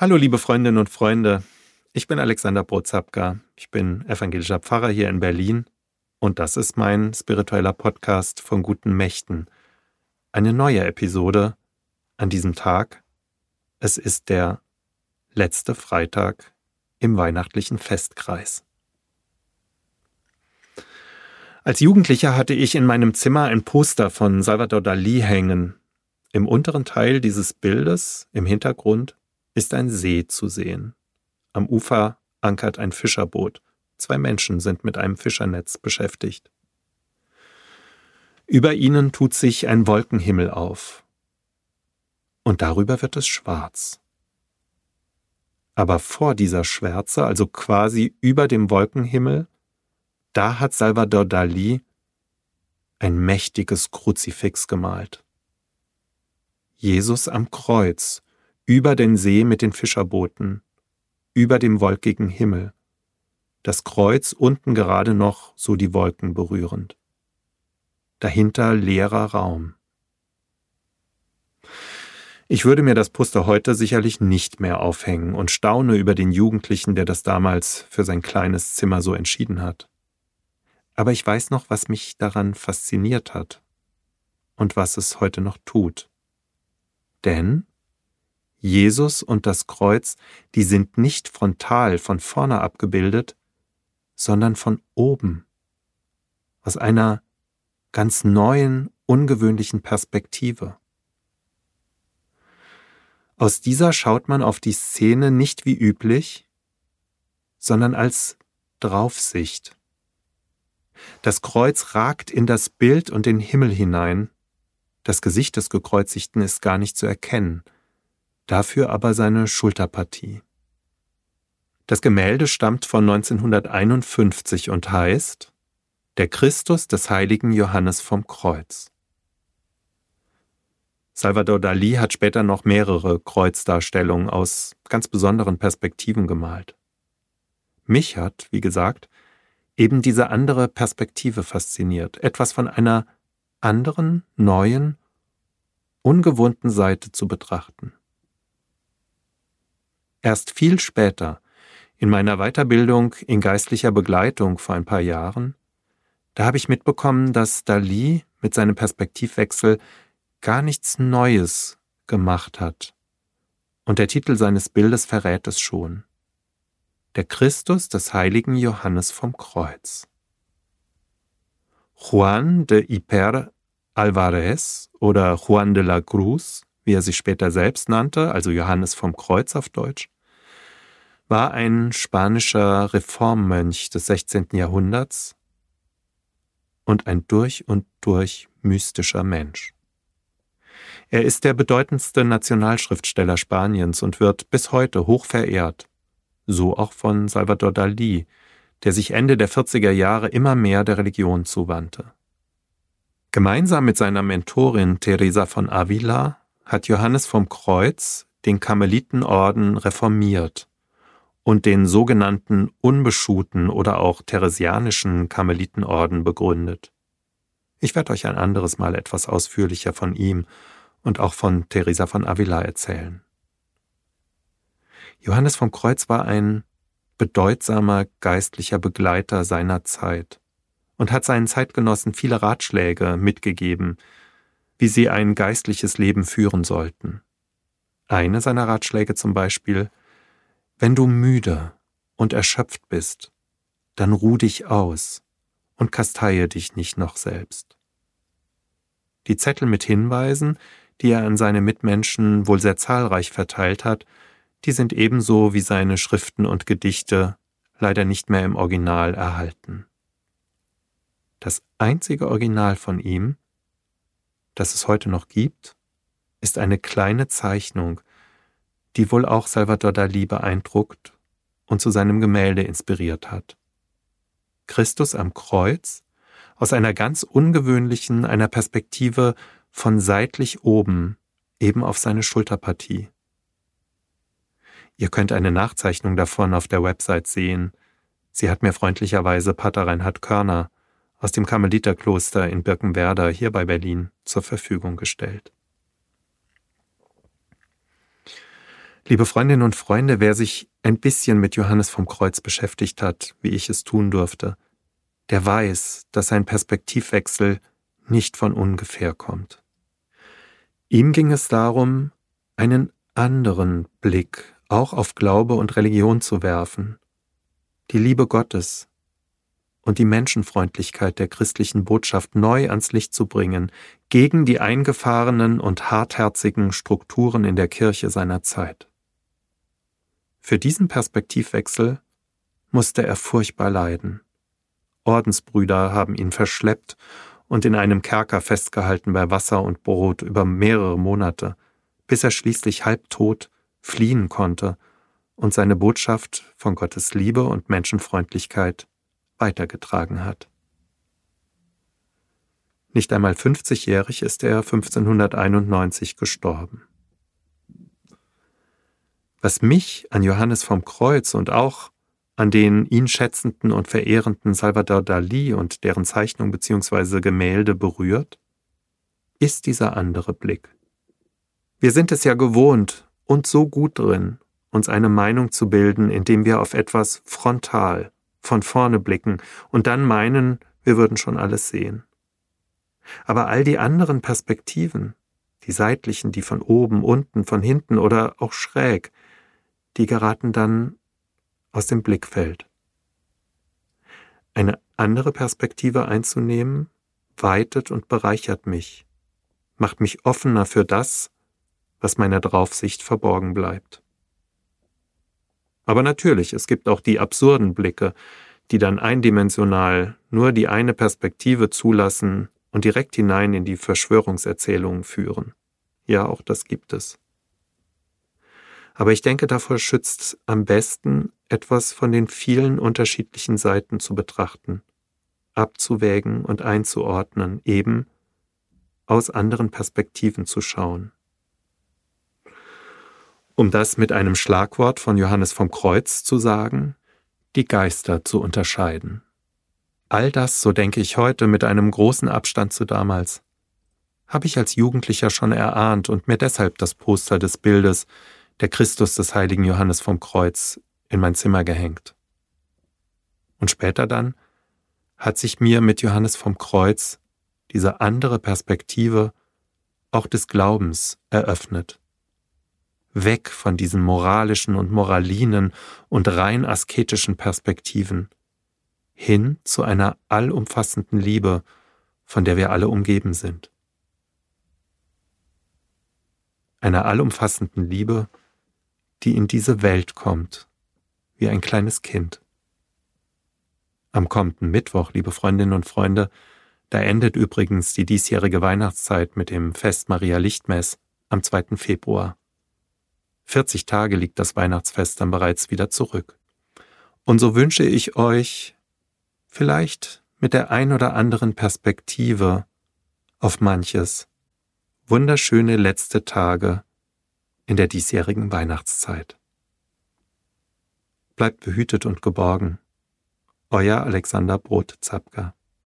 Hallo liebe Freundinnen und Freunde, ich bin Alexander Brozapka, ich bin evangelischer Pfarrer hier in Berlin und das ist mein spiritueller Podcast von guten Mächten. Eine neue Episode an diesem Tag. Es ist der letzte Freitag im weihnachtlichen Festkreis. Als Jugendlicher hatte ich in meinem Zimmer ein Poster von Salvador Dali hängen. Im unteren Teil dieses Bildes, im Hintergrund, ist ein See zu sehen. Am Ufer ankert ein Fischerboot. Zwei Menschen sind mit einem Fischernetz beschäftigt. Über ihnen tut sich ein Wolkenhimmel auf. Und darüber wird es schwarz. Aber vor dieser Schwärze, also quasi über dem Wolkenhimmel, da hat Salvador Dali ein mächtiges Kruzifix gemalt. Jesus am Kreuz, über den See mit den Fischerbooten, über dem wolkigen Himmel, das Kreuz unten gerade noch so die Wolken berührend. Dahinter leerer Raum. Ich würde mir das Poster heute sicherlich nicht mehr aufhängen und staune über den Jugendlichen, der das damals für sein kleines Zimmer so entschieden hat. Aber ich weiß noch, was mich daran fasziniert hat und was es heute noch tut. Denn Jesus und das Kreuz, die sind nicht frontal von vorne abgebildet, sondern von oben, aus einer ganz neuen, ungewöhnlichen Perspektive. Aus dieser schaut man auf die Szene nicht wie üblich, sondern als Draufsicht. Das Kreuz ragt in das Bild und den Himmel hinein, das Gesicht des Gekreuzigten ist gar nicht zu erkennen, dafür aber seine Schulterpartie. Das Gemälde stammt von 1951 und heißt Der Christus des heiligen Johannes vom Kreuz. Salvador Dali hat später noch mehrere Kreuzdarstellungen aus ganz besonderen Perspektiven gemalt. Mich hat, wie gesagt, eben diese andere Perspektive fasziniert, etwas von einer anderen, neuen, ungewohnten Seite zu betrachten. Erst viel später, in meiner Weiterbildung in geistlicher Begleitung vor ein paar Jahren, da habe ich mitbekommen, dass Dali mit seinem Perspektivwechsel gar nichts Neues gemacht hat. Und der Titel seines Bildes verrät es schon. Der Christus des heiligen Johannes vom Kreuz. Juan de Iper Alvarez oder Juan de la Cruz wie er sich später selbst nannte, also Johannes vom Kreuz auf Deutsch, war ein spanischer Reformmönch des 16. Jahrhunderts und ein durch und durch mystischer Mensch. Er ist der bedeutendste Nationalschriftsteller Spaniens und wird bis heute hoch verehrt, so auch von Salvador Dalí, der sich Ende der 40er Jahre immer mehr der Religion zuwandte. Gemeinsam mit seiner Mentorin Teresa von Avila hat Johannes vom Kreuz den Karmelitenorden reformiert und den sogenannten unbeschuhten oder auch theresianischen Karmelitenorden begründet. Ich werde euch ein anderes Mal etwas ausführlicher von ihm und auch von Teresa von Avila erzählen. Johannes vom Kreuz war ein bedeutsamer geistlicher Begleiter seiner Zeit und hat seinen Zeitgenossen viele Ratschläge mitgegeben, wie sie ein geistliches Leben führen sollten. Eine seiner Ratschläge zum Beispiel, wenn du müde und erschöpft bist, dann ruh dich aus und kasteie dich nicht noch selbst. Die Zettel mit Hinweisen, die er an seine Mitmenschen wohl sehr zahlreich verteilt hat, die sind ebenso wie seine Schriften und Gedichte leider nicht mehr im Original erhalten. Das einzige Original von ihm das es heute noch gibt, ist eine kleine Zeichnung, die wohl auch Salvador Dali beeindruckt und zu seinem Gemälde inspiriert hat. Christus am Kreuz aus einer ganz ungewöhnlichen, einer Perspektive von seitlich oben, eben auf seine Schulterpartie. Ihr könnt eine Nachzeichnung davon auf der Website sehen. Sie hat mir freundlicherweise Pater Reinhard Körner aus dem Karmeliterkloster in Birkenwerder hier bei Berlin zur Verfügung gestellt. Liebe Freundinnen und Freunde, wer sich ein bisschen mit Johannes vom Kreuz beschäftigt hat, wie ich es tun durfte, der weiß, dass sein Perspektivwechsel nicht von ungefähr kommt. Ihm ging es darum, einen anderen Blick auch auf Glaube und Religion zu werfen, die Liebe Gottes und die Menschenfreundlichkeit der christlichen Botschaft neu ans Licht zu bringen, gegen die eingefahrenen und hartherzigen Strukturen in der Kirche seiner Zeit. Für diesen Perspektivwechsel musste er furchtbar leiden. Ordensbrüder haben ihn verschleppt und in einem Kerker festgehalten bei Wasser und Brot über mehrere Monate, bis er schließlich halbtot fliehen konnte und seine Botschaft von Gottes Liebe und Menschenfreundlichkeit weitergetragen hat. Nicht einmal 50-jährig ist er 1591 gestorben. Was mich an Johannes vom Kreuz und auch an den ihn schätzenden und verehrenden Salvador Dali und deren Zeichnung bzw. Gemälde berührt, ist dieser andere Blick. Wir sind es ja gewohnt und so gut drin, uns eine Meinung zu bilden, indem wir auf etwas frontal, von vorne blicken und dann meinen, wir würden schon alles sehen. Aber all die anderen Perspektiven, die seitlichen, die von oben, unten, von hinten oder auch schräg, die geraten dann aus dem Blickfeld. Eine andere Perspektive einzunehmen, weitet und bereichert mich, macht mich offener für das, was meiner Draufsicht verborgen bleibt. Aber natürlich, es gibt auch die absurden Blicke, die dann eindimensional nur die eine Perspektive zulassen und direkt hinein in die Verschwörungserzählungen führen. Ja, auch das gibt es. Aber ich denke, davor schützt am besten, etwas von den vielen unterschiedlichen Seiten zu betrachten, abzuwägen und einzuordnen, eben aus anderen Perspektiven zu schauen. Um das mit einem Schlagwort von Johannes vom Kreuz zu sagen, die Geister zu unterscheiden. All das, so denke ich heute, mit einem großen Abstand zu damals, habe ich als Jugendlicher schon erahnt und mir deshalb das Poster des Bildes der Christus des heiligen Johannes vom Kreuz in mein Zimmer gehängt. Und später dann hat sich mir mit Johannes vom Kreuz diese andere Perspektive auch des Glaubens eröffnet. Weg von diesen moralischen und moralinen und rein asketischen Perspektiven, hin zu einer allumfassenden Liebe, von der wir alle umgeben sind. Einer allumfassenden Liebe, die in diese Welt kommt, wie ein kleines Kind. Am kommenden Mittwoch, liebe Freundinnen und Freunde, da endet übrigens die diesjährige Weihnachtszeit mit dem Fest Maria Lichtmess am 2. Februar. 40 Tage liegt das Weihnachtsfest dann bereits wieder zurück. Und so wünsche ich euch vielleicht mit der ein oder anderen Perspektive auf manches wunderschöne letzte Tage in der diesjährigen Weihnachtszeit. Bleibt behütet und geborgen. Euer Alexander Brot-Zapka.